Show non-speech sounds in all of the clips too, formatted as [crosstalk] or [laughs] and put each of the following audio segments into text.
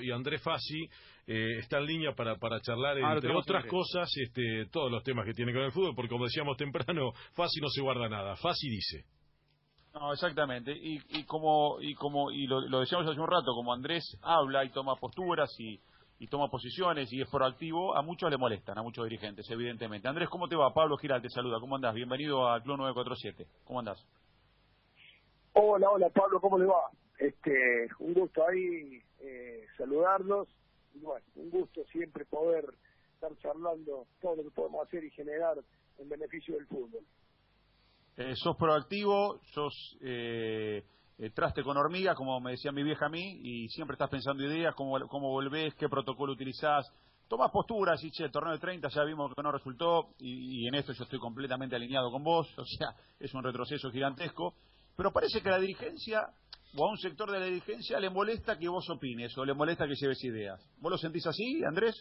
y Andrés Fassi eh, está en línea para, para charlar, Ah, entre otras cosas, este, todos los temas que tienen que ver con el fútbol, porque como decíamos temprano, Fassi no se guarda nada. Fassi dice. No, exactamente. Y, y como y como y lo, lo decíamos hace un rato, como Andrés habla y toma posturas y, y toma posiciones y es proactivo, a muchos le molestan, a muchos dirigentes, evidentemente. Andrés, ¿cómo te va? Pablo Giral te saluda. ¿Cómo andás? Bienvenido a Club 947. ¿Cómo andás? Hola, hola Pablo, ¿cómo le va? Este, un gusto ahí eh, saludarlos. Y bueno, un gusto siempre poder estar charlando todo lo que podemos hacer y generar en beneficio del fútbol. Eh, sos proactivo, sos eh, eh, traste con hormiga, como me decía mi vieja a mí, y siempre estás pensando ideas, cómo, cómo volvés, qué protocolo utilizás. Tomás posturas y, che, el torneo de 30 ya vimos que no resultó, y, y en esto yo estoy completamente alineado con vos, [laughs] o sea, es un retroceso gigantesco. Pero parece que la dirigencia, o a un sector de la dirigencia, le molesta que vos opines, o le molesta que lleves ideas. ¿Vos lo sentís así, Andrés?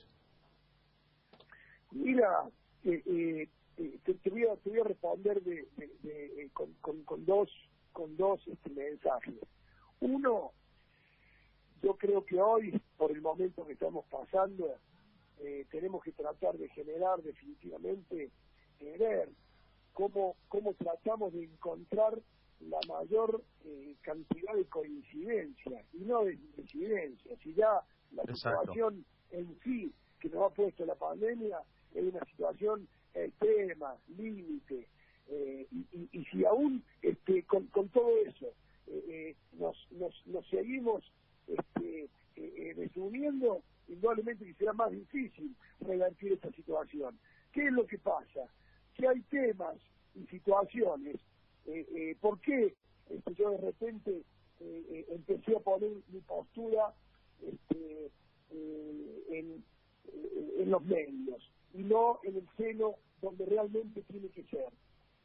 Mira, eh, eh, eh, te, voy a, te voy a responder de, de- de- eh, con, con- con dos, con dos este, mensajes. Uno, yo creo que hoy, por el momento que estamos pasando, eh, tenemos que tratar de generar definitivamente, eh, ver cómo, cómo tratamos de encontrar la mayor eh, cantidad de coincidencias y no de incidencias. Si ya la Exacto. situación en sí que nos ha puesto la pandemia es una situación extrema, límite, eh, y, y- y si aún este, con, con todo eso eh, eh, nos, nos, nos seguimos este, eh, eh, indudablemente que será más difícil revertir esta situación. ¿Qué es lo que pasa? Que hay temas y situaciones. Eh, eh, ¿Por qué este, yo de repente eh, eh, empecé a poner mi postura este, en, los medios y no en el seno donde realmente tiene que ser?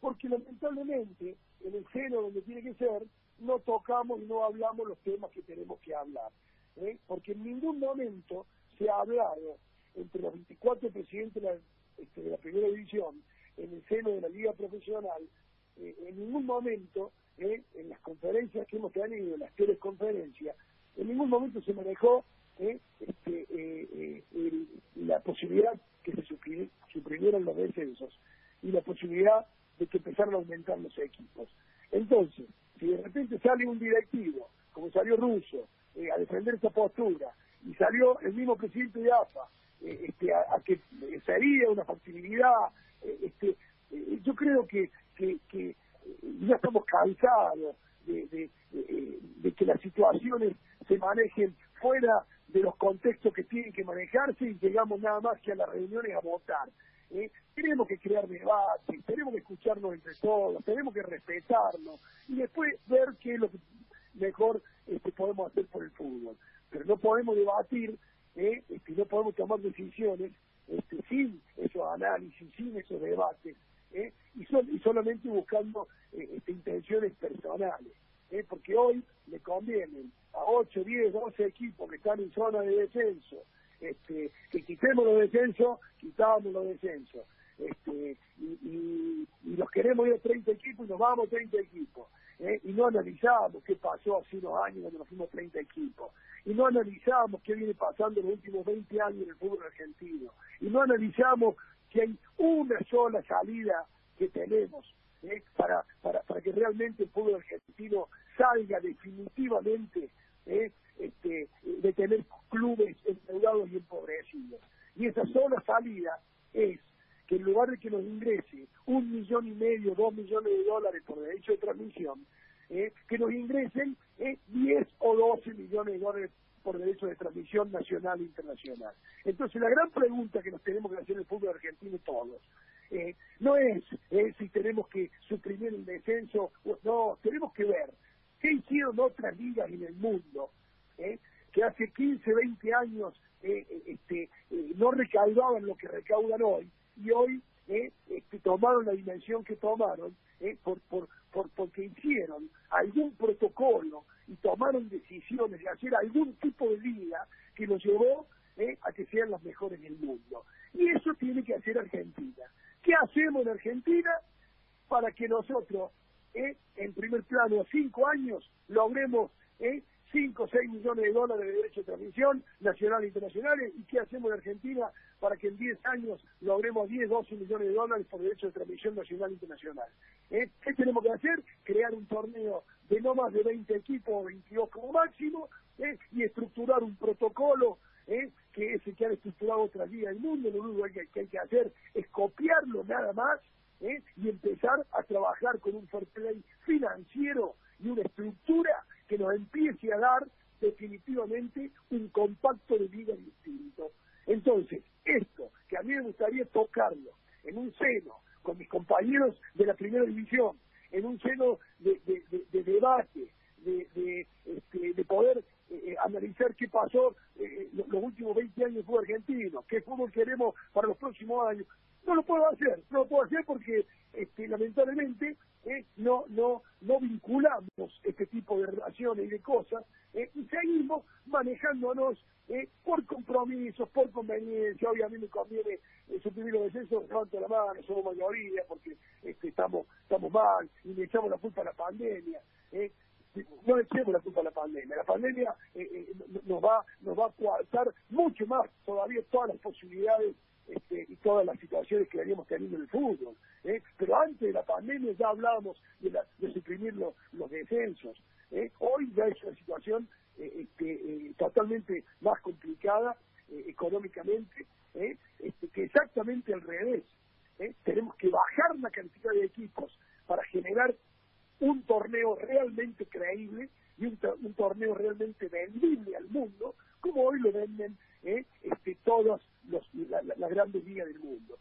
Porque lamentablemente en el seno donde tiene que ser no tocamos y no hablamos los temas que tenemos que hablar. Porque en ningún momento se ha hablado entre los 24 presidentes de la, este, de la primera división en el seno de la liga profesional, eh, en ningún momento, eh, en las conferencias que hemos tenido, en las teleconferencias, en ningún momento se manejó eh, este, eh, la posibilidad que se supri- suprimieran los descensos y la posibilidad de que empezaran a aumentar los equipos. Entonces, si de repente sale un directivo, como salió Russo, a defender esta postura, y salió el mismo presidente de AFA, este, a, a que sería una factibilidad, este, yo creo que, que, eh, ya estamos cansados de, de- que las situaciones se manejen fuera de los contextos que tienen que manejarse y llegamos nada más que a las reuniones a votar. ¿eh? Tenemos que crear debates, tenemos que escucharnos entre todos, tenemos que respetarnos y después ver qué es lo que mejor este, podemos hacer por el fútbol. Pero no podemos debatir, ¿eh? este, no podemos tomar decisiones este, sin esos análisis, sin esos debates, ¿eh? y, sol- y solamente buscando eh, este, intenciones personales. ¿eh? Porque hoy le convienen a 8, 10, 12 equipos que están en zona de descenso, este, que quitemos los descensos, quitamos los descensos. Este, y, y- y los queremos ir a 30 equipos y nos vamos a 30 equipos. ¿eh? Y no analizamos qué pasó hace unos años cuando nos fuimos 30 equipos. Y no analizamos qué viene pasando en los últimos 20 años en el fútbol argentino. Y no analizamos que hay una sola salida que tenemos ¿eh? para, para, para que realmente el fútbol argentino salga definitivamente ¿eh? este, de tener clubes endeudados y empobrecidos. Y esa sola salida es que en lugar de que nos ingrese un millón y medio, dos millones de dólares por derecho de transmisión, ¿eh? que nos ingresen ¿eh? 10 o 12 millones de dólares por nacional e internacional. Entonces, la gran pregunta que nos tenemos que hacer el fútbol argentino todos, eh, no es eh, si tenemos que suprimir el descenso, no, tenemos que ver qué hicieron otras ligas en el mundo, eh, que hace 15, 20 años eh, este, no recaudaban lo que recaudan hoy, y hoy este, tomaron la dimensión que tomaron por, por, por, porque hicieron algún protocolo tomaron decisiones de hacer algún tipo de liga que los llevó eh, a que sean las mejores del mundo. Y eso tiene que hacer Argentina. ¿Qué hacemos en Argentina para que nosotros, eh, en primer plano, cinco años, logremos eh, 5 o 6 millones de dólares de derechos de transmisión nacional e internacionales. ¿Y qué hacemos en Argentina para que en 10 años logremos 10, 12 millones de dólares por derechos de transmisión nacional e internacional? ¿Eh? ¿Qué tenemos que hacer? Crear un torneo de no más de 20 equipos o 22 como máximo ¿eh? y estructurar un protocolo ¿eh? que es el que han estructurado otras ligas del mundo. Lo único que hay que hacer es copiarlo nada más ¿eh? y empezar a trabajar con un fair financiero y una estructura que nos empiece a dar definitivamente un compacto de vida distinto. Entonces, esto, que a mí me gustaría tocarlo en un seno con mis compañeros de la primera división, en un seno de, debate, de, este, de poder eh, analizar qué pasó eh, los, últimos 20 años del fútbol argentino, qué fútbol queremos para los próximos años. No lo puedo hacer, no lo puedo hacer porque este, lamentablemente eh, no, no, no vinculamos este tipo de relaciones y de cosas eh, y seguimos manejándonos eh, por compromisos, por conveniencia. Hoy a mí me conviene suprimir los descensos, levanto la mano, somos mayoría porque este, estamos, estamos mal y le echamos la culpa a la pandemia. no le echemos la culpa a la pandemia. La pandemia nos va nos va a coartar mucho más todavía todas las posibilidades este, y todas las situaciones que veníamos teniendo en el fútbol. ¿eh? Pero antes de la pandemia ya hablábamos de, de suprimir los, descensos. ¿eh? Hoy ya es una situación eh, este, totalmente más complicada económicamente, este, que exactamente al revés. Tenemos que bajar la cantidad de equipos para generar un torneo realmente creíble y un, torneo realmente vendible al mundo, como hoy lo venden este, todas las grandes ligas del mundo.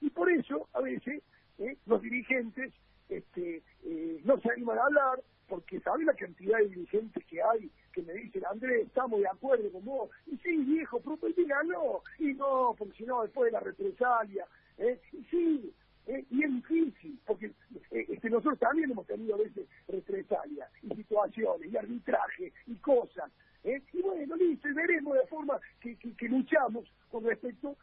Y por eso, a veces, ¿eh? los dirigentes este, eh, no se animan a hablar porque saben la cantidad de dirigentes que hay que me dicen, Andrés, estamos de acuerdo con vos. Y sí, viejo, pero díganlo. Y no, porque si no, después de la represalia. ¿eh? Y sí, y es difícil, porque este, nosotros también hemos tenido a veces represalias y situaciones y arbitraje y cosas. Y bueno, listo, y veremos de forma que, que, luchamos con respecto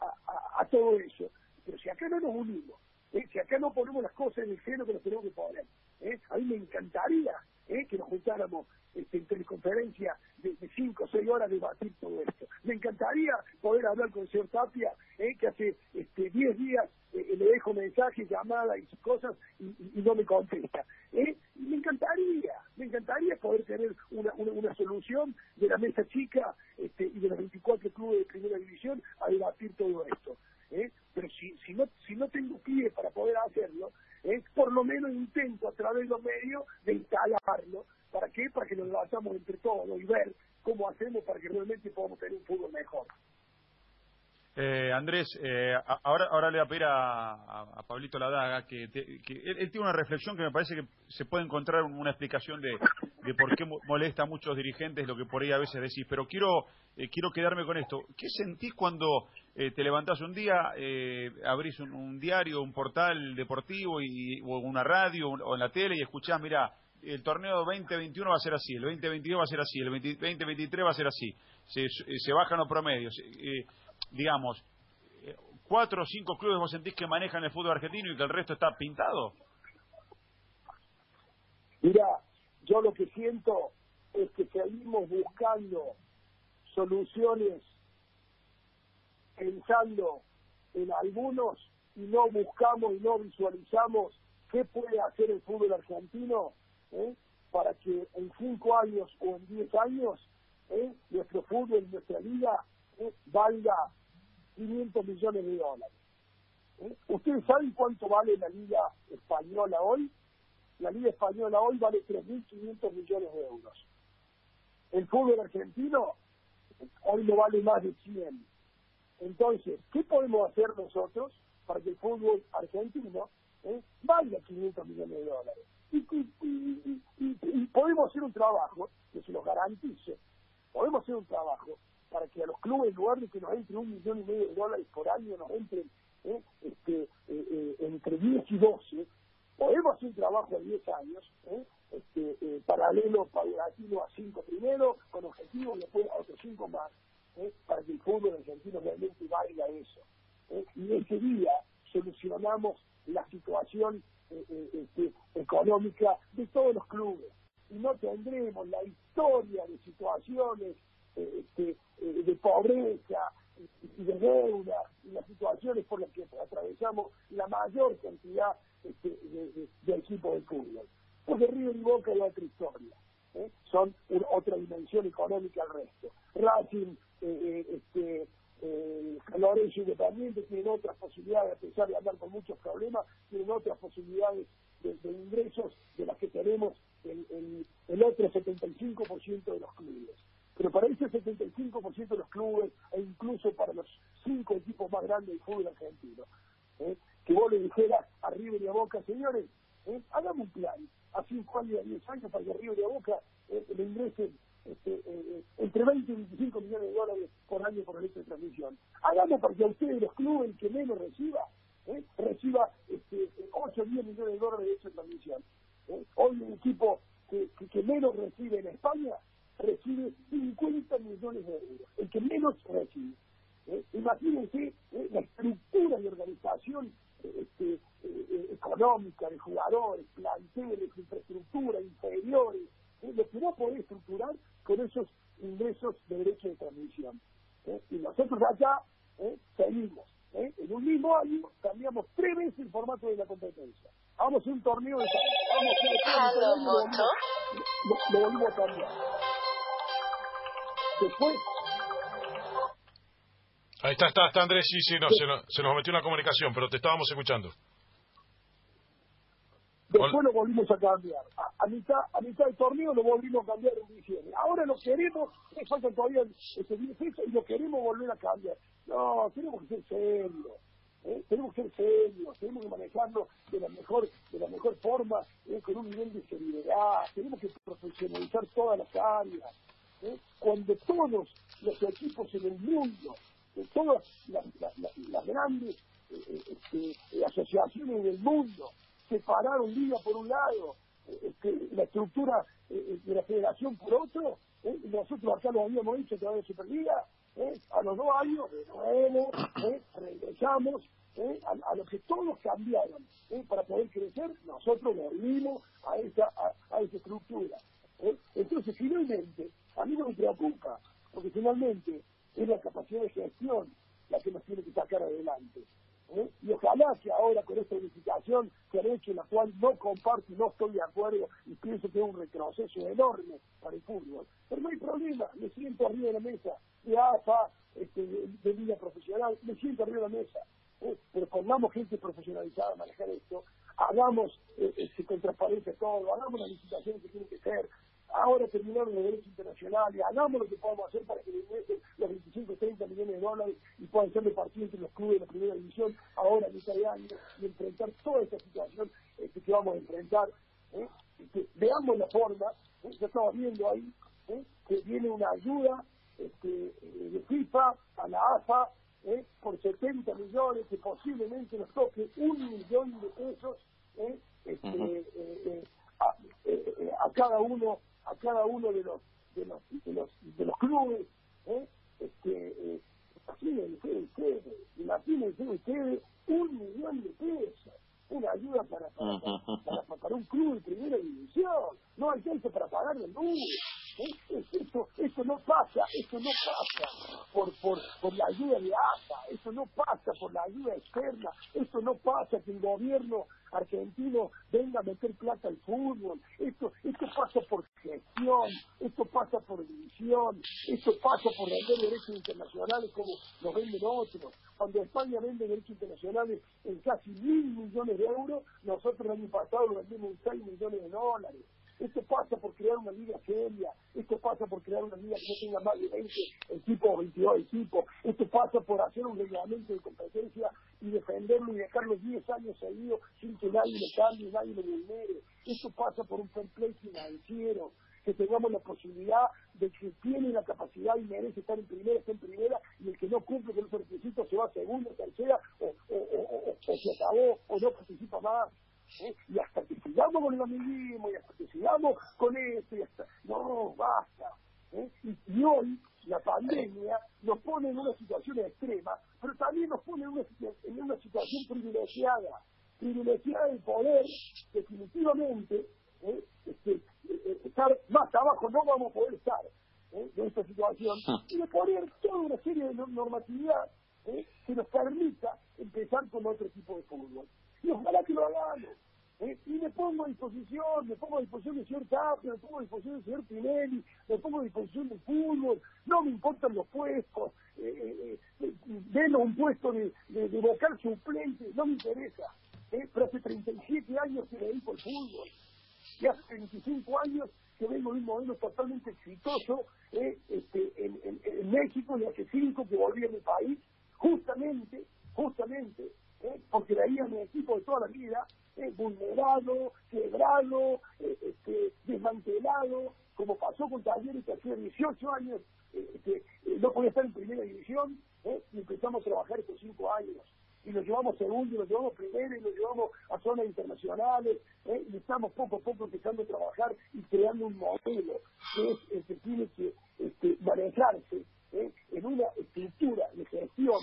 a, a todo eso. Pero si acá no nos unimos, ¿eh? si acá no ponemos las cosas en el cielo que nos tenemos que poner. ¿eh? A mí me encantaría ¿eh? que nos juntáramos este, en teleconferencia de, cinco o seis horas a debatir todo esto. Me encantaría poder hablar con el señor Tapia, que hace este, diez días le dejo mensajes, llamadas y cosas y, no me contesta. Me encantaría, me encantaría poder tener una, una, solución de la mesa chica este, y de los 24 clubes de primera división a debatir todo esto. ¿eh? pero si, si, no, si no tengo pie para poder hacerlo, ¿eh? por lo menos intento a través de los medios de instalarlo. ¿Para qué? Para que lo debatamos entre todos y ver cómo hacemos para que realmente podamos tener un fútbol mejor. Eh, Andrés, eh, ahora, ahora le voy a pedir a, a, Pablito Ladaga que, que él, tiene una reflexión que me parece que se puede encontrar una explicación de, de por qué molesta a muchos dirigentes lo que por ahí a veces decís. Pero quiero, eh, quiero quedarme con esto. ¿Qué sentís cuando eh, te levantás un día, eh, abrís un, diario, un portal deportivo y, o una radio o en la tele y escuchás, mira, el torneo 2021 va a ser así, el 2022 va a ser así, el 2023 va a ser así, se, se bajan los promedios. Eh, digamos, cuatro o cinco clubes vos sentís que manejan el fútbol argentino y que el resto está pintado? Mira, yo lo que siento es que seguimos buscando soluciones pensando en algunos y no buscamos y no visualizamos qué puede hacer el fútbol argentino ¿eh? para que en cinco años o en diez años ¿eh? nuestro fútbol, nuestra liga ¿eh? valga 500 millones de dólares. ¿Ustedes saben cuánto vale la Liga Española hoy? La Liga Española hoy vale 3.500 millones de euros. El fútbol argentino hoy no vale más de 100. Entonces, ¿qué podemos hacer nosotros para que el fútbol argentino ¿eh? valga 500 millones de dólares? y podemos hacer un trabajo que se los garantice. Podemos hacer un trabajo para que a los clubes, en lugar de que nos entre un millón y medio de dólares por año, nos entren ¿eh? este, eh, eh, entre 10 y 12, podemos un trabajo de 10 años, este, paralelo, paulatino a 5 primero, con objetivos después a otros 5 más, para que el fútbol argentino realmente valga eso. Y ese día solucionamos la situación este, económica de todos los clubes. y no tendremos la historia de situaciones eh, este, eh, de pobreza y de deuda y las situaciones por las que atravesamos la mayor cantidad este, de, de, equipos de fútbol. Porque River y Boca es otra historia. ¿eh? Son otra dimensión económica al resto. Racing, eh, este, eh, Lorenzo Independiente tienen otras posibilidades, a pesar de andar con muchos problemas, tienen otras posibilidades de, ingresos de las que tenemos el, el, el otro 75% de los clubes. Pero para ese 75% de los clubes, e incluso para los cinco equipos más grandes del fútbol argentino, ¿eh? que vos le dijeras a River y a Boca, señores, ¿eh? hagamos un plan a 5 años y a 10 años para que River y a Boca ¿eh? le ingresen este, entre 20 y 25 millones de dólares por año por el hecho de transmisión. Hagamos para que a ustedes, los clubes, el que menos reciba, reciba este, 8 o 10 millones de dólares de hecho de transmisión. Hoy un equipo que, que menos recibe en España recibe 50 millones de euros, el que menos recibe. ¿eh? Imagínense ¿eh? la estructura de organización eh, este, económica de jugadores, planteles, infraestructura, inferiores, lo que no podés estructurar con esos ingresos de derecho de transmisión. Y nosotros acá seguimos. En un mismo año cambiamos tres veces el formato de la competencia. Vamos a un torneo de... Vamos a lo volvimos a cambiar. Ahí está, está, está Andrés, sí, sí, no, se, nos, se nos metió una comunicación, pero te estábamos escuchando. Después lo volvimos a cambiar. A, mitad, a mitad del torneo lo volvimos a cambiar en diciembre. Ahora lo queremos, me falta todavía ese 10 y lo queremos volver a cambiar. No, tenemos que ser serios. ¿eh? Tenemos que ser serios, tenemos que manejarlo de la mejor, de la mejor forma, ¿eh? con un nivel de seriedad. Tenemos que profesionalizar todas las áreas. ¿eh? cuando todos los equipos en el mundo, todas las, grandes eh, este, asociaciones del mundo, separaron liga por un lado, este, la estructura eh, de la federación por otro, nosotros acá lo habíamos hecho a través de Superliga, a los dos años de nuevo regresamos a, lo que todos cambiaron para poder crecer, nosotros volvimos a esa, a esa estructura. Entonces, finalmente, a mí no me preocupa, porque finalmente es la capacidad de gestión la que nos tiene que sacar adelante. ¿eh? Y ojalá que ahora con esta unificación que han hecho, la cual no comparto y no estoy de acuerdo, y pienso que es un retroceso enorme para el fútbol. Pero no hay problema, me siento arriba de la mesa, de AFA, este, de, vida profesional, me siento arriba de la mesa. ¿eh? Pero pongamos gente profesionalizada a manejar esto, hagamos eh, este, con transparencia todo, hagamos la licitación que tiene que ser, ahora terminaron el derecho internacional y hagamos lo que podamos hacer para que le ingresen los 25 30 millones de dólares y puedan ser repartidos entre los clubes de la primera división ahora en este año y enfrentar toda esta situación este, que vamos a enfrentar. ¿eh? Que veamos la forma, ¿eh? ya estamos viendo ahí ¿eh? que viene una ayuda este, de FIFA a la AFA por 70 millones, que posiblemente nos toque un millón de pesos este, a cada uno a cada uno de los de los de los, de los clubes ¿eh? este eh, imagínense ustedes imagínense ustedes un millón de pesos una ayuda para para, para, para, [laughs] un club de primera división no alcanza para pagar el luz eso, eso no pasa, eso no pasa por, por, por la ayuda de ASA, eso no pasa por la ayuda externa, eso no pasa que el gobierno argentino venga a meter plata al fútbol, esto, esto pasa por gestión, esto pasa por división, esto pasa por vender derechos internacionales como los venden otros. Cuando España vende derechos internacionales en casi mil millones de euros, nosotros el año pasado lo vendimos en seis millones de dólares. Esto pasa por crear una liga seria, esto pasa por crear una liga que no tenga más de 20 equipos o 22 equipos, esto pasa por hacer un reglamento de competencia y defenderlo y dejarlo 10 años seguidos sin que nadie le cambie, nadie lo vulnere. Esto pasa por un fair financiero, que tengamos la posibilidad de que tiene la capacidad y merece estar en primera, está en primera, y el que no cumple con esos requisitos se va a segunda, tercera, o se acabó, o no participa más. ¿eh? y hasta que sigamos con el amiguismo, y hasta que sigamos con esto, y hasta... No, basta. ¿eh? Y, hoy la pandemia nos pone en una situación extrema, pero también nos pone en una, en una situación privilegiada, privilegiada de poder definitivamente ¿eh? este, eh, estar más abajo no vamos a poder estar ¿eh? de esta situación Hmm. y de poner toda una serie de no- normatividad ¿eh? que nos permita empezar con otro tipo de fútbol. Y ojalá que lo hagamos. ¿eh? Y me pongo a disposición, me pongo a disposición del señor Tapia, me pongo a disposición del señor Pinelli, me pongo a disposición del fútbol, no me importan los puestos, eh, eh, eh, denos un puesto de, de, vocal suplente, no me interesa. ¿eh? Pero hace 37 años que me dedico al fútbol y hace 25 años que vengo de un modelo totalmente exitoso eh, este, en, en- en México y hace 5 que volví a país, justamente, justamente, eh, porque veía a mi equipo de toda la vida eh, vulnerado, quebrado, eh, este, desmantelado, como pasó con Talleres que hacía 18 años este, no podía estar en primera división y empezamos a trabajar estos 5 años y lo llevamos segundo, y lo llevamos primero, y lo llevamos a zonas internacionales, y estamos poco a poco empezando trabajar y creando un modelo que es el que tiene que este, manejarse ¿eh? en una estructura de gestión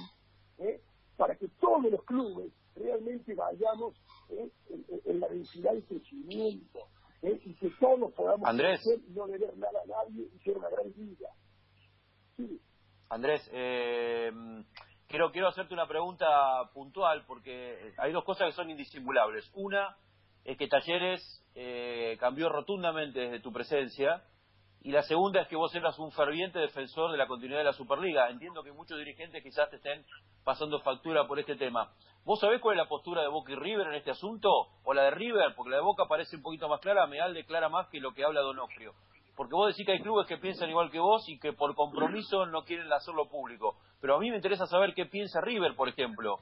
¿eh? para que todos los clubes realmente vayamos ¿eh? en, en- en la densidad y crecimiento, ¿eh? y que todos podamos Andrés. crecer y no deber nada a nadie y ser una gran liga. Sí. Andrés, eh, quiero, quiero hacerte una pregunta puntual porque hay dos cosas que son indisimulables. Una es que Talleres eh, cambió rotundamente desde tu presencia y la segunda es que vos eras un ferviente defensor de la continuidad de la Superliga. Entiendo que muchos dirigentes quizás te estén pasando factura por este tema. ¿Vos sabés cuál es la postura de Boca y River en este asunto? ¿O la de River? Porque la de Boca parece un poquito más clara, Meal declara más que lo que habla Donofrio. Porque vos decís que hay clubes que piensan igual que vos y que por compromiso no quieren hacerlo público. Pero a mí me interesa saber qué piensa River, por ejemplo.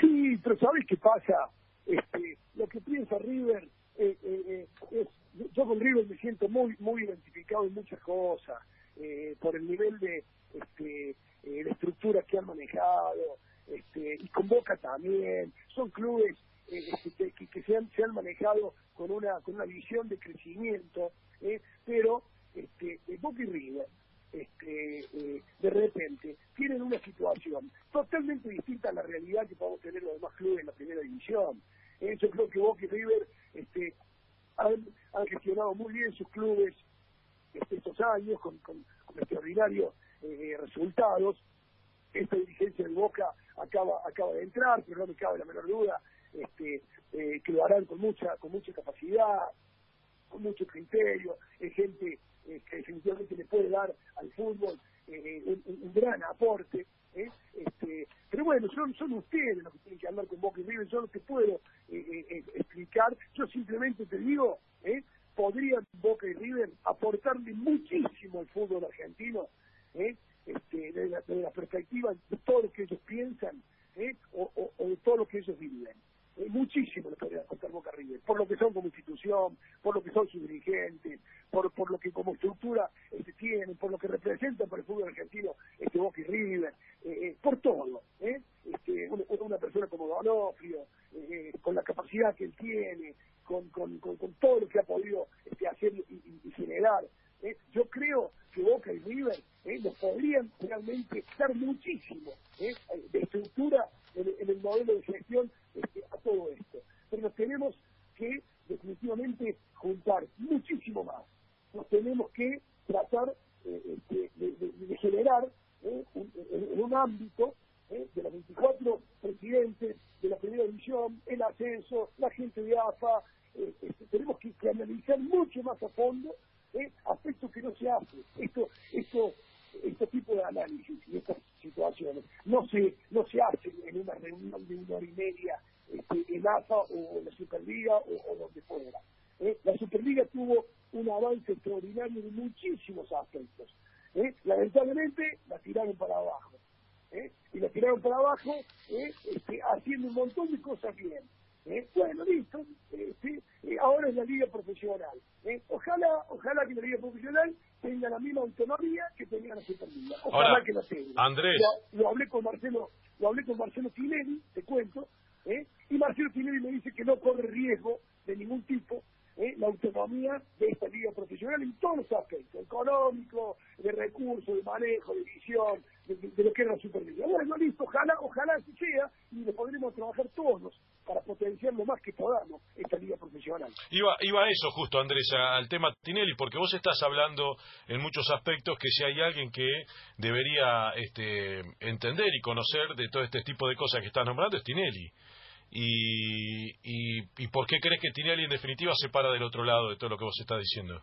Sí, pero ¿sabes qué pasa? Este, lo que piensa River eh, eh, eh, es, yo con River me siento muy muy identificado en muchas cosas, eh, por el nivel de este, eh, de estructuras que han manejado, este, y con Boca también, son clubes que, que se, han, manejado con una con una visión de crecimiento, eh, pero este, eh, Boca y River este, eh, de repente tienen una situación totalmente distinta a la realidad que podemos tener los demás clubes en la primera división. Eh, yo creo que Boca y River este, han, han gestionado muy bien sus clubes este, estos años con, con, con extraordinarios eh, resultados. Esta dirigencia de Boca acaba acaba de entrar, pero no me cabe la menor duda este, eh, que lo harán con mucha con mucha capacidad, con mucho criterio, es gente eh, que definitivamente le puede dar al fútbol eh, un, gran aporte. ¿eh? Este, pero bueno, son, ustedes los que tienen que hablar con Boca y River, yo no te puedo explicar, yo simplemente te digo, podrían Boca y River aportarle muchísimo al fútbol argentino, este, desde, la, perspectiva de todo lo que ellos piensan o, o- o de todo lo que ellos viven. Eh, muchísimo le podría aportar Boca River, por lo que son como institución, por lo que son sus dirigentes, por, por lo que como estructura este, tienen, por lo que representan para el fútbol argentino este Boca y River, eh, eh, por todo. ¿eh? Este, una, persona como Donofrio, con la capacidad que él tiene, con, con, con, todo lo que ha podido este, hacer y, generar. Yo creo que Boca y River nos podrían realmente dar muchísimo. de estructura en, en el modelo de gestión este, a todo esto. Pero nos tenemos que definitivamente juntar muchísimo más. Nos tenemos que tratar eh, este, de, de- de generar ¿eh? un- en, en un ámbito ¿eh? de los 24 presidentes de la primera división, el ascenso, la gente de AFA, eh, este, tenemos que, que analizar mucho más a fondo ¿eh? aspectos que no se hacen. Esto, esto, este tipo de análisis y estas situaciones no se, no se hacen en una reunión de una hora y media este, en AFA o en la Superliga o, o donde fuera. ¿eh? La Superliga tuvo un avance extraordinario en muchísimos aspectos. ¿eh? Lamentablemente la tiraron para abajo. ¿eh? Y la tiraron para abajo ¿eh? este, haciendo un montón de cosas bien. ¿eh? Bueno, listo. eh, sí, eh, ahora es la liga profesional. ¿eh? Ojalá, ojalá que la liga profesional tenga la misma autonomía que tenía la Superliga. Ojalá Ahora, que la tenga. Andrés. Lo, lo hablé con Marcelo, lo hablé con Marcelo Tinelli, te cuento, ¿eh? y Marcelo Tinelli me dice que no corre riesgo de ningún tipo ¿eh? la autonomía de esta liga profesional en todos los aspectos, económico, de recursos, de manejo, de visión, de, lo que es la Superliga. Bueno, listo, ojalá, ojalá así sea y le podremos trabajar todos para potenciar lo más que podamos esta liga profesional. Iba, iba a eso justo, Andrés, al tema Tinelli, porque vos estás hablando en muchos aspectos que si hay alguien que debería este, entender y conocer de todo este tipo de cosas que estás nombrando es Tinelli. Y, y, ¿Y por qué crees que Tinelli en definitiva se para del otro lado de todo lo que vos estás diciendo?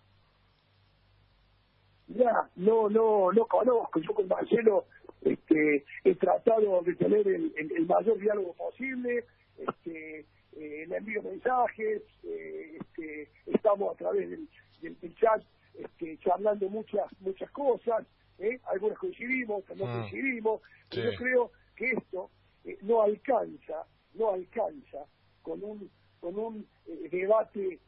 Ya, no, no, no conozco. Yo con Marcelo este, he tratado de tener el, el mayor diálogo posible este, eh, le envío mensajes, eh, este, estamos a través del, del, chat este, charlando muchas muchas cosas, ¿eh? algunas coincidimos, otras no mm. coincidimos, pero yo creo que esto eh, no alcanza, no alcanza con un con un eh, debate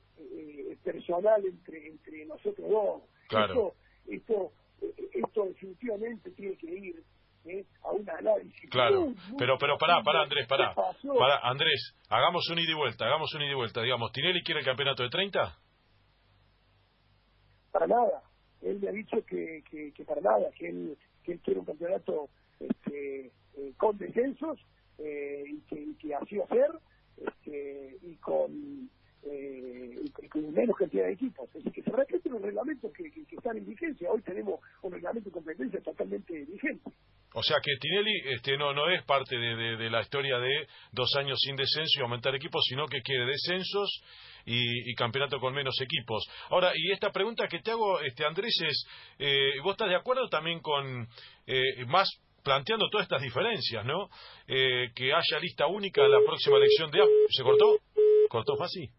personal entre entre nosotros dos. Claro. Esto, esto, esto definitivamente tiene que ir ¿eh? a un análisis. Claro, pero pero pará, pará Andrés, pará. pará. Andrés, hagamos un ida y vuelta, hagamos un ida y vuelta. Digamos, ¿Tinelli quiere el campeonato de 30? Para nada. Él me ha dicho que, que, para nada, que él, que él quiere un campeonato este, eh, con descensos eh, y, que, y que así va ser este, y con eh, y con menos cantidad de equipos. Es decir, que se respeten los reglamentos que, que, están en vigencia. Hoy tenemos un reglamento de competencia totalmente vigente. O sea que Tinelli este, no, no es parte de, la historia de dos años sin descenso y aumentar equipos, sino que quiere descensos y, campeonato con menos equipos. Ahora, y esta pregunta que te hago, este, Andrés, es, eh, ¿vos estás de acuerdo también con eh, más planteando todas estas diferencias, ¿no? Eh, que haya lista única en la próxima elección de... ¿Se cortó? ¿Cortó fácil?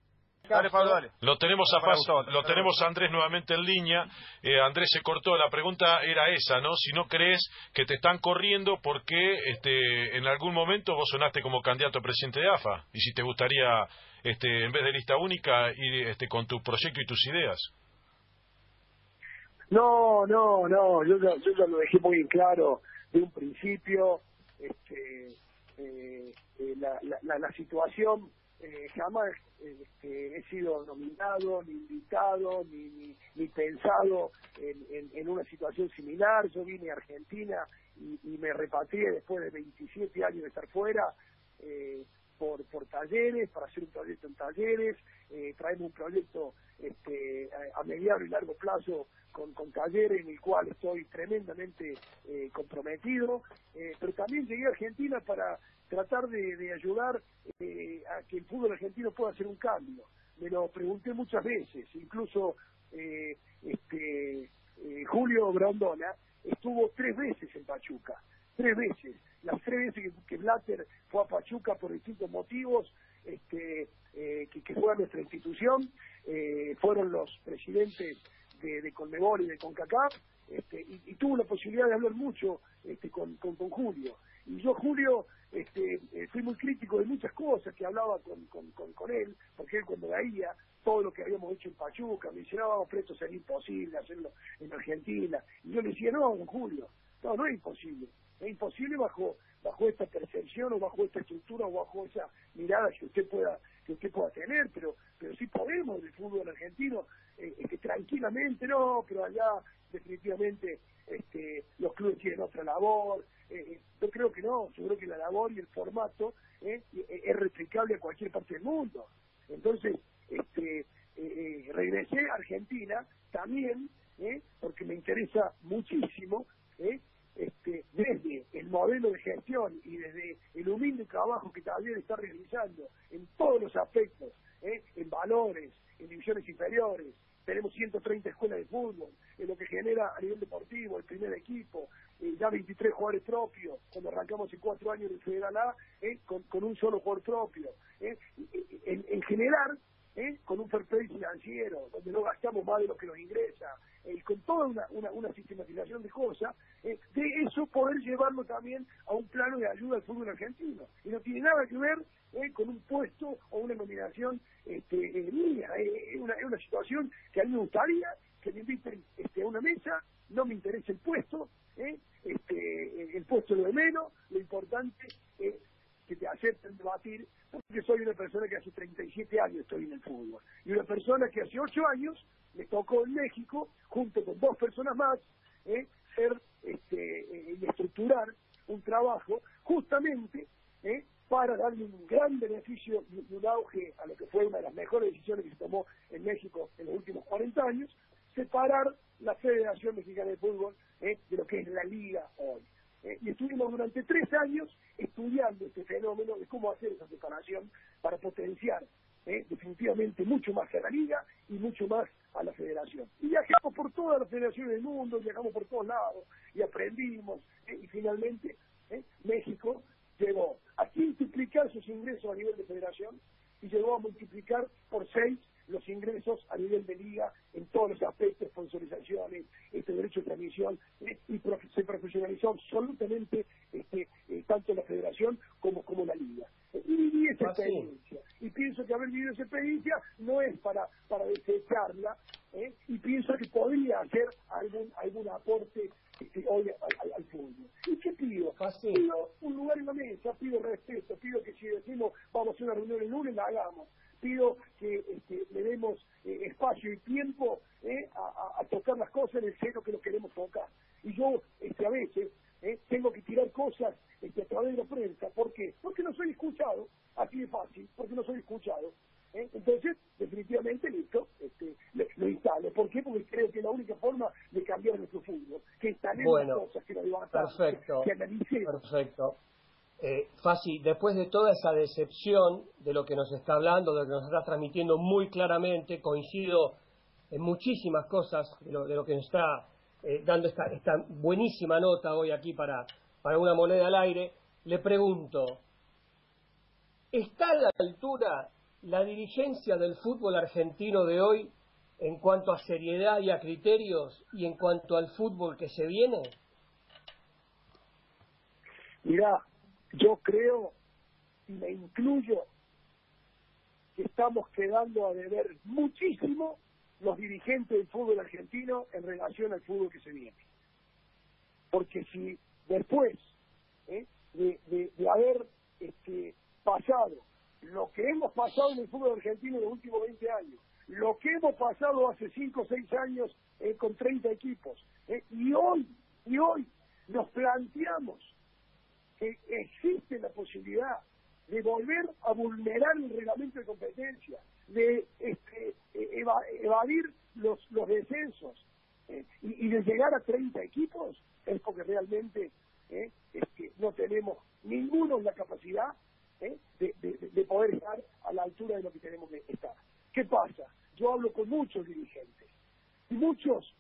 Lo tenemos a lo tenemos Andrés nuevamente en línea. Eh, Andrés se cortó. La pregunta era esa, ¿no? Si no crees que te están corriendo porque este, en algún momento vos sonaste como candidato a presidente de AFA y si te gustaría, este, en vez de lista única, ir este, con tu proyecto y tus ideas. No, no, no. Yo ya, yo ya lo dejé muy en claro de un principio. Este, eh, eh, la, la, la situación eh, jamás este, he sido nominado, ni invitado, ni, pensado en, en, una situación similar. Yo vine a Argentina y, me repatrié después de 27 años de estar fuera eh, por, por talleres, para hacer un proyecto en talleres. Eh, traemos un proyecto este, a, mediano y largo plazo con, con talleres en el cual estoy tremendamente eh, comprometido. pero también llegué a Argentina para tratar de, ayudar eh, a que el fútbol argentino pueda hacer un cambio. Me lo pregunté muchas veces, incluso eh, este, eh, Julio Grondona estuvo tres veces en Pachuca, tres veces. Las tres veces que, Blatter fue a Pachuca por distintos motivos, este, que, que, fue a nuestra institución, fueron los presidentes de, de Conmebol y de CONCACAF, este, y, tuvo la posibilidad de hablar mucho este, con, con, Julio. Y yo, Julio, este, eh, fui muy crítico de muchas cosas que hablaba con, con, con, él, porque él cuando veía todo lo que habíamos hecho en Pachuca, me decía, no, pero esto sería imposible hacerlo en Argentina. Y yo le decía, no, Julio, no, no es imposible. Es imposible bajo bajo esta percepción o bajo esta estructura o bajo esa mirada que usted pueda que usted pueda tener, pero pero sí podemos del fútbol argentino eh, que tranquilamente, no, pero allá definitivamente este, los clubes tienen otra labor, eh, eh, yo creo que no, yo creo que la labor y el formato eh, es replicable a cualquier parte del mundo. Entonces, este, regresé a Argentina también, porque me interesa muchísimo, este, desde el modelo de gestión y desde el humilde también está realizando en todos los aspectos, en valores, en divisiones inferiores, tenemos 130 escuelas de fútbol, en lo que genera a nivel deportivo el primer equipo, eh, ya 23 jugadores propios, cuando arrancamos en cuatro años en Federal A, eh, con, un solo jugador propio. Eh, en, en, general, con un fair play financiero, donde no gastamos más de lo que nos ingresa, y con toda una, una, una sistematización cosas, de eso poder llevarlo también a un plano de ayuda al fútbol argentino. Y no tiene nada que ver con un puesto o una nominación este, mía, es una, es una situación que a mí me gustaría que me inviten este, a una mesa, no me interesa el puesto, ¿eh? este, el puesto lo de menos, lo importante es que te acepten debatir, porque soy una persona que hace 37 años estoy en el fútbol, y una persona que hace 8 años me tocó en México, junto con dos personas más, ¿eh? Ser estructurar un trabajo justamente ¿eh? para darle un gran beneficio y un auge a lo que fue una de las mejores decisiones que se tomó en México en los últimos 40 años, separar la Federación Mexicana de Fútbol ¿eh? de lo que es la liga hoy. ¿eh? y estuvimos durante tres años estudiando este fenómeno de cómo hacer esa separación para potenciar ¿eh? definitivamente mucho más a la liga y mucho más a la federación. Y viajamos por todas las federaciones del mundo, viajamos por todos lados y aprendimos y finalmente México llegó a quintuplicar sus ingresos a nivel de federación y llegó a multiplicar por seis los ingresos a nivel de liga en todos los aspectos, sponsorizaciones, este derecho de transmisión, eh, y se profesionalizó absolutamente este, eh, tanto la federación como, como la liga. Y viví esa ah, experiencia. Y pienso que haber vivido esa experiencia no es para, para desecharla, ¿eh? y pienso que podría hacer algún, algún aporte este, hoy al, fútbol. ¿Y qué pido? Ah, pido un lugar en la mesa, pido respeto, pido que si decimos vamos a hacer una reunión el lunes, la hagamos pido que este, le demos eh, espacio y tiempo eh, a, tocar las cosas en el seno que lo queremos tocar. Y yo este, a veces eh, tengo que tirar cosas este, a través de la prensa. ¿Por qué? Porque no soy escuchado, así de fácil, porque no soy escuchado. Entonces, definitivamente, listo, este, lo instalo. ¿Por qué? Porque creo que es la única forma de cambiar nuestro fútbol, que instalemos las cosas, que lo levantamos, perfecto, que analicemos. Perfecto. Eh, Fasi, después de toda esa decepción de lo que nos está hablando, de lo que nos está transmitiendo muy claramente, coincido en muchísimas cosas de lo, que nos está eh, dando esta, esta, buenísima nota hoy aquí para, para una moneda al aire, le pregunto, ¿está a la altura la dirigencia del fútbol argentino de hoy en cuanto a seriedad y a criterios y en cuanto al fútbol que se viene? Mira, yo creo, y me incluyo, que estamos quedando a deber muchísimo los dirigentes del fútbol argentino en relación al fútbol que se viene. Porque si después ¿eh? de, haber este, pasado lo que hemos pasado en el fútbol argentino en los últimos 20 años, lo que hemos pasado hace 5 o 6 años eh, con 30 equipos, ¿eh? y hoy, y hoy nos planteamos que existe la posibilidad de volver a vulnerar el reglamento de competencia, de este, e-, evadir los, descensos eh, y, de llegar a 30 equipos, es porque realmente eh, no tenemos ninguno la capacidad eh, de, de, poder estar a la altura de lo que tenemos que estar. ¿Qué pasa? Yo hablo con muchos dirigentes y muchos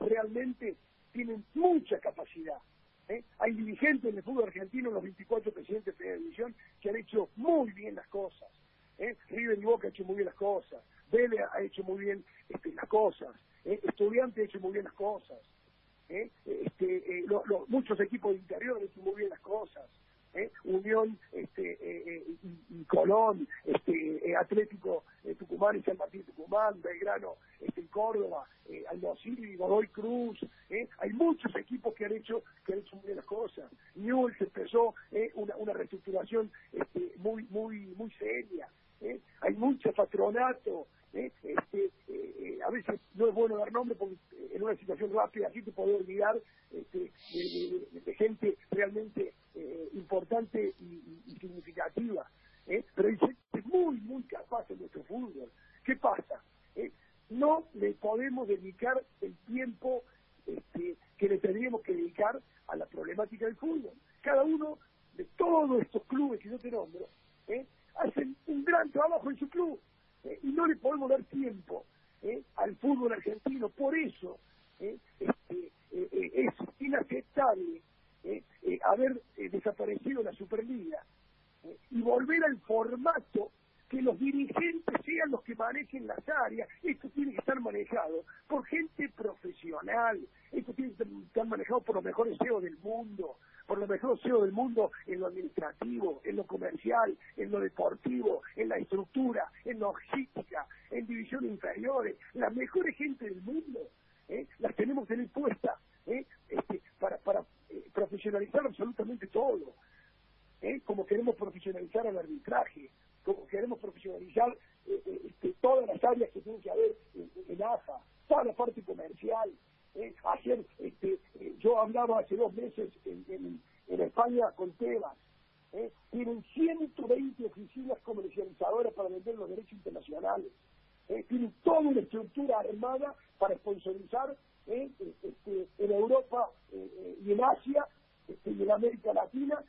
realmente tienen mucha capacidad, ¿eh? Hay dirigentes en el fútbol argentino, los 24 presidentes de la división, que han hecho muy bien las cosas. ¿eh? River y Boca han hecho muy bien las cosas. Vélez ha hecho muy bien este, las cosas. ¿eh? Estudiantes ha hecho muy bien las cosas. ¿eh? Este, muchos equipos de interior han hecho muy bien las cosas. ¿Eh? Unión este, eh, eh, y, Colón, este, Atlético Tucumán y San Martín Tucumán, Belgrano este, Córdoba, eh, y Godoy Cruz, hay muchos equipos que han hecho que han hecho muy bien las cosas. Newell's empezó una, una reestructuración este, muy muy muy seria. Hay mucho patronato, este, a veces no es bueno dar nombre porque en una situación rápida así te puede olvidar este, de, gente realmente eh, importante y, significativa. ¿eh? Pero hay gente muy, muy capaz en nuestro fútbol. ¿Qué pasa? ¿Eh? No le podemos dedicar el tiempo este, que le tendríamos que dedicar a la problemática del fútbol. Cada uno de todos estos clubes que yo te nombro hacen un gran trabajo en su club y no le podemos dar tiempo al fútbol argentino. Por eso este, es inaceptable eh, eh, haber eh, desaparecido la Superliga y volver al formato que los dirigentes sean los que manejen las áreas. Esto tiene que estar manejado por gente profesional, esto tiene que estar manejado por los mejores CEOs del mundo, mejores CEOs del mundo en lo administrativo, en lo comercial, en lo deportivo, en la estructura, en logística, en divisiones inferiores. Las mejores gente del mundo las tenemos que tener puestas este, para, para eh, profesionalizar absolutamente todo, ¿eh? como queremos profesionalizar el arbitraje, como queremos profesionalizar eh, este, todas las áreas que tienen que haber en, AFA, toda la parte comercial, ¿eh? hacer, este, eh, yo hablaba hace dos meses en, en, en España con Tebas, ¿eh? tienen 120 oficinas comercializadoras para vender los derechos internacionales, ¿eh? tienen toda una estructura armada para sponsorizar ¿eh? este, en Europa eh, y en Asia este, y en América Latina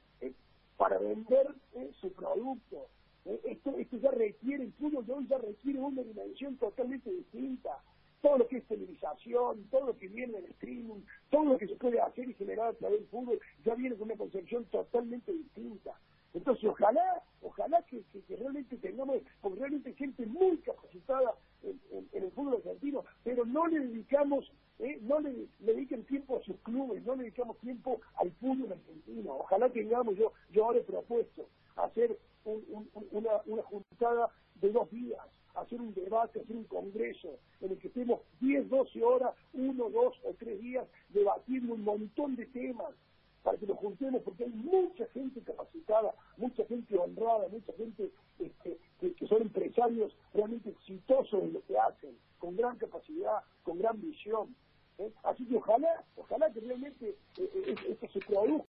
para vender su producto. Esto, esto ya requiere, el fútbol de hoy ya requiere una dimensión totalmente distinta todo lo que es televisación, todo lo que viene en streaming, todo lo que se puede hacer y generar a través del fútbol, ya viene con una concepción totalmente distinta. Entonces, ojalá, ojalá que, realmente tengamos, realmente gente muy capacitada en, el fútbol argentino, pero no le dedicamos, eh, no le, dediquen tiempo a sus clubes, no le dedicamos tiempo al fútbol argentino. Ojalá tengamos, yo, yo ahora he propuesto hacer una, una juntada de dos días, hacer un debate, hacer un congreso en el que estemos 10, 12 horas, uno, dos o tres días debatiendo un montón de temas para que nos juntemos, porque hay mucha gente capacitada, mucha gente honrada, mucha gente este, que, son empresarios realmente exitosos en lo que hacen, con gran capacidad, con gran visión. ¿eh? Así que ojalá, ojalá que realmente eh, eh, esto se produzca.